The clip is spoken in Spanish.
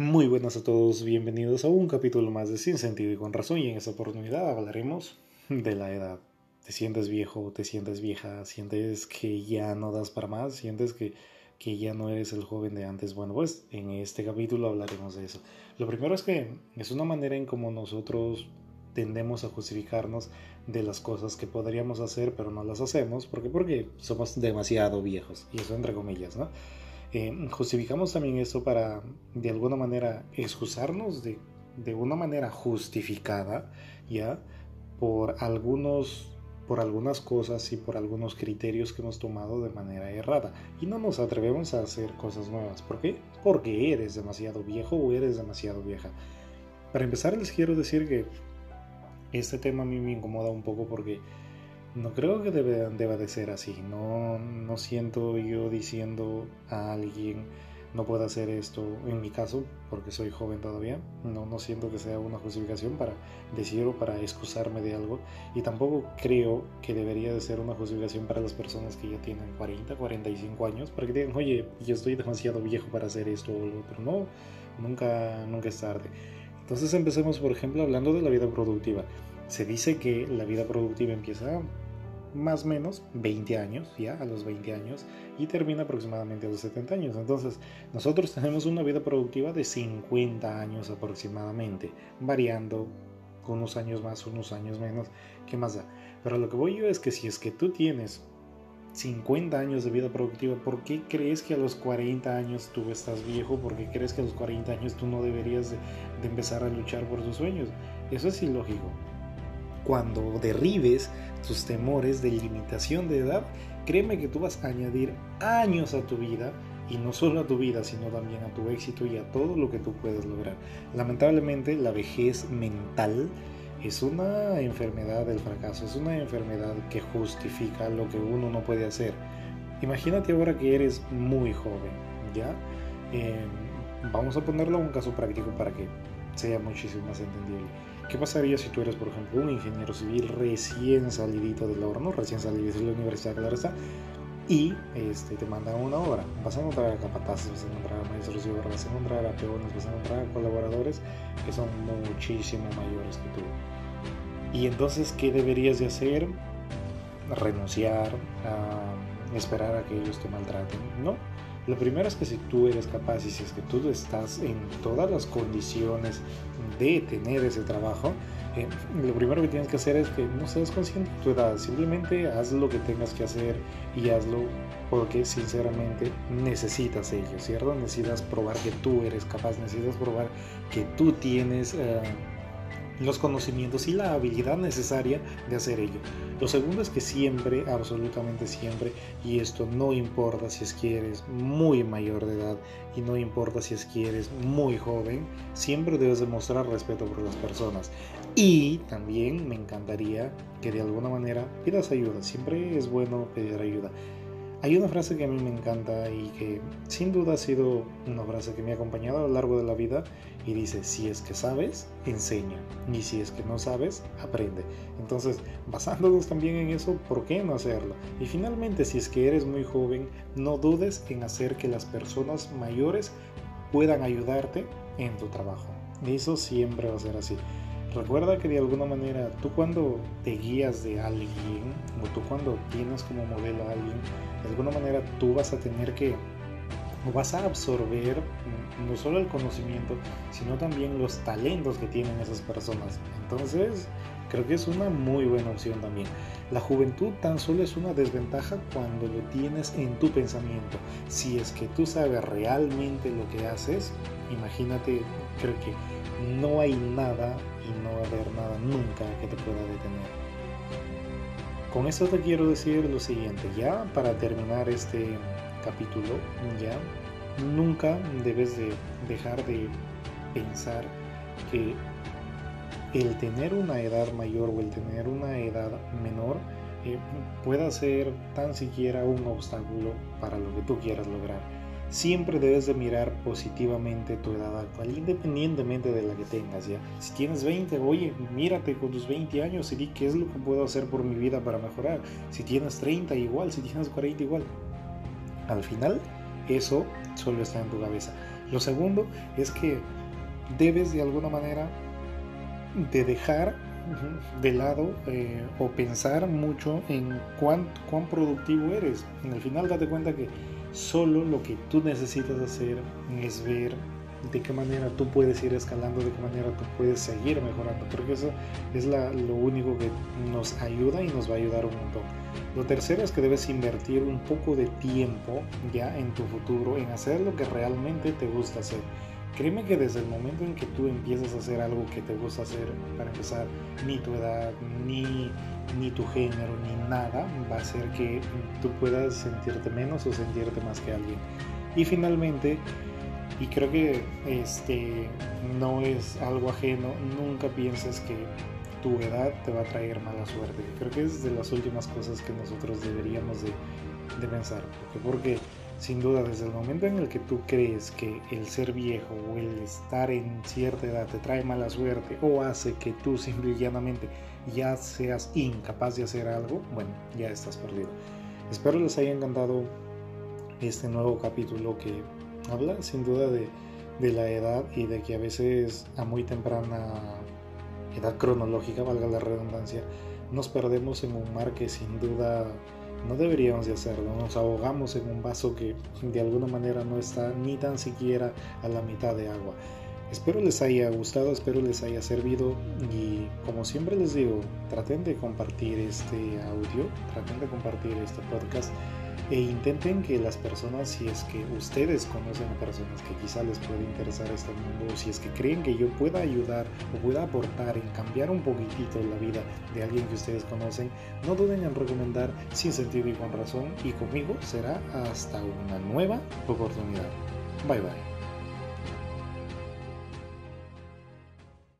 Muy buenas a todos, bienvenidos a un capítulo más de Sin Sentido y con Razón y en esta oportunidad hablaremos de la edad. ¿Te sientes viejo? ¿Te sientes vieja? ¿Sientes que ya no das para más? ¿Sientes que, que ya no eres el joven de antes? Bueno, pues en este capítulo hablaremos de eso. Lo primero es que es una manera en cómo nosotros tendemos a justificarnos de las cosas que podríamos hacer pero no las hacemos. ¿Por qué? Porque somos demasiado viejos. Y eso entre comillas, ¿no? Eh, justificamos también eso para de alguna manera excusarnos de, de una manera justificada, ¿ya? Por algunos por algunas cosas y por algunos criterios que hemos tomado de manera errada y no nos atrevemos a hacer cosas nuevas. ¿Por qué? Porque eres demasiado viejo o eres demasiado vieja. Para empezar les quiero decir que este tema a mí me incomoda un poco porque no creo que debe, deba de ser así. No, no siento yo diciendo a alguien no puedo hacer esto en mi caso porque soy joven todavía. No, no siento que sea una justificación para decir o para excusarme de algo. Y tampoco creo que debería de ser una justificación para las personas que ya tienen 40, 45 años para que digan, oye, yo estoy demasiado viejo para hacer esto o lo otro. No, nunca, nunca es tarde. Entonces empecemos, por ejemplo, hablando de la vida productiva. Se dice que la vida productiva empieza más o menos 20 años, ya a los 20 años, y termina aproximadamente a los 70 años. Entonces, nosotros tenemos una vida productiva de 50 años aproximadamente, variando unos años más, unos años menos, ¿qué más da? Pero lo que voy yo es que si es que tú tienes 50 años de vida productiva, ¿por qué crees que a los 40 años tú estás viejo? ¿Por qué crees que a los 40 años tú no deberías de, de empezar a luchar por tus sueños? Eso es ilógico. Cuando derribes tus temores de limitación de edad, créeme que tú vas a añadir años a tu vida y no solo a tu vida, sino también a tu éxito y a todo lo que tú puedes lograr. Lamentablemente, la vejez mental es una enfermedad del fracaso, es una enfermedad que justifica lo que uno no puede hacer. Imagínate ahora que eres muy joven, ¿ya? Eh, vamos a ponerlo a un caso práctico para que sea muchísimo más entendible. ¿Qué pasaría si tú eres, por ejemplo, un ingeniero civil recién salidito del horno, recién salidito de la universidad, claro está, y este, te mandan una obra? Vas a encontrar a capataces, vas a encontrar a maestros de obra, vas a encontrar a peones, vas a encontrar a colaboradores que son muchísimo mayores que tú. Y entonces, ¿qué deberías de hacer? Renunciar, a esperar a que ellos te maltraten. No, lo primero es que si tú eres capaz y si es que tú estás en todas las condiciones de tener ese trabajo, eh, lo primero que tienes que hacer es que no seas consciente de tu edad, simplemente haz lo que tengas que hacer y hazlo porque sinceramente necesitas ello, ¿cierto? Necesitas probar que tú eres capaz, necesitas probar que tú tienes... Uh, los conocimientos y la habilidad necesaria de hacer ello. Lo segundo es que siempre, absolutamente siempre, y esto no importa si es que eres muy mayor de edad y no importa si es que eres muy joven, siempre debes demostrar respeto por las personas. Y también me encantaría que de alguna manera pidas ayuda, siempre es bueno pedir ayuda. Hay una frase que a mí me encanta y que sin duda ha sido una frase que me ha acompañado a lo largo de la vida y dice, si es que sabes, enseña y si es que no sabes, aprende. Entonces, basándonos también en eso, ¿por qué no hacerlo? Y finalmente, si es que eres muy joven, no dudes en hacer que las personas mayores puedan ayudarte en tu trabajo. Eso siempre va a ser así. Recuerda que de alguna manera tú cuando te guías de alguien o tú cuando tienes como modelo a alguien, de alguna manera tú vas a tener que o vas a absorber no solo el conocimiento, sino también los talentos que tienen esas personas. Entonces, creo que es una muy buena opción también. La juventud tan solo es una desventaja cuando lo tienes en tu pensamiento. Si es que tú sabes realmente lo que haces, imagínate, creo que no hay nada y no va a haber nada nunca que te pueda detener. Con esto te quiero decir lo siguiente, ya para terminar este capítulo, ya nunca debes de dejar de pensar que el tener una edad mayor o el tener una edad menor eh, pueda ser tan siquiera un obstáculo para lo que tú quieras lograr siempre debes de mirar positivamente tu edad actual, independientemente de la que tengas, ¿ya? Si tienes 20, oye, mírate con tus 20 años y di qué es lo que puedo hacer por mi vida para mejorar. Si tienes 30, igual, si tienes 40, igual. Al final, eso solo está en tu cabeza. Lo segundo es que debes de alguna manera de dejar de lado eh, o pensar mucho en cuán, cuán productivo eres. En el final date cuenta que solo lo que tú necesitas hacer es ver de qué manera tú puedes ir escalando, de qué manera tú puedes seguir mejorando, porque eso es lo único que nos ayuda y nos va a ayudar un montón. Lo tercero es que debes invertir un poco de tiempo ya en tu futuro en hacer lo que realmente te gusta hacer. Créeme que desde el momento en que tú empiezas a hacer algo que te gusta hacer, para empezar, ni tu edad, ni, ni tu género, ni nada va a hacer que tú puedas sentirte menos o sentirte más que alguien. Y finalmente, y creo que este no es algo ajeno, nunca pienses que tu edad te va a traer mala suerte. Creo que es de las últimas cosas que nosotros deberíamos de, de pensar. Porque, porque sin duda desde el momento en el que tú crees que el ser viejo o el estar en cierta edad te trae mala suerte o hace que tú simple y llanamente ya seas incapaz de hacer algo, bueno, ya estás perdido. Espero les haya encantado este nuevo capítulo que habla sin duda de, de la edad y de que a veces a muy temprana edad cronológica, valga la redundancia, nos perdemos en un mar que sin duda no deberíamos de hacerlo, nos ahogamos en un vaso que de alguna manera no está ni tan siquiera a la mitad de agua. Espero les haya gustado, espero les haya servido y como siempre les digo, traten de compartir este audio, traten de compartir este podcast e intenten que las personas, si es que ustedes conocen a personas que quizá les puede interesar este mundo, si es que creen que yo pueda ayudar o pueda aportar en cambiar un poquitito la vida de alguien que ustedes conocen, no duden en recomendar sin sentido y con razón y conmigo será hasta una nueva oportunidad. Bye bye.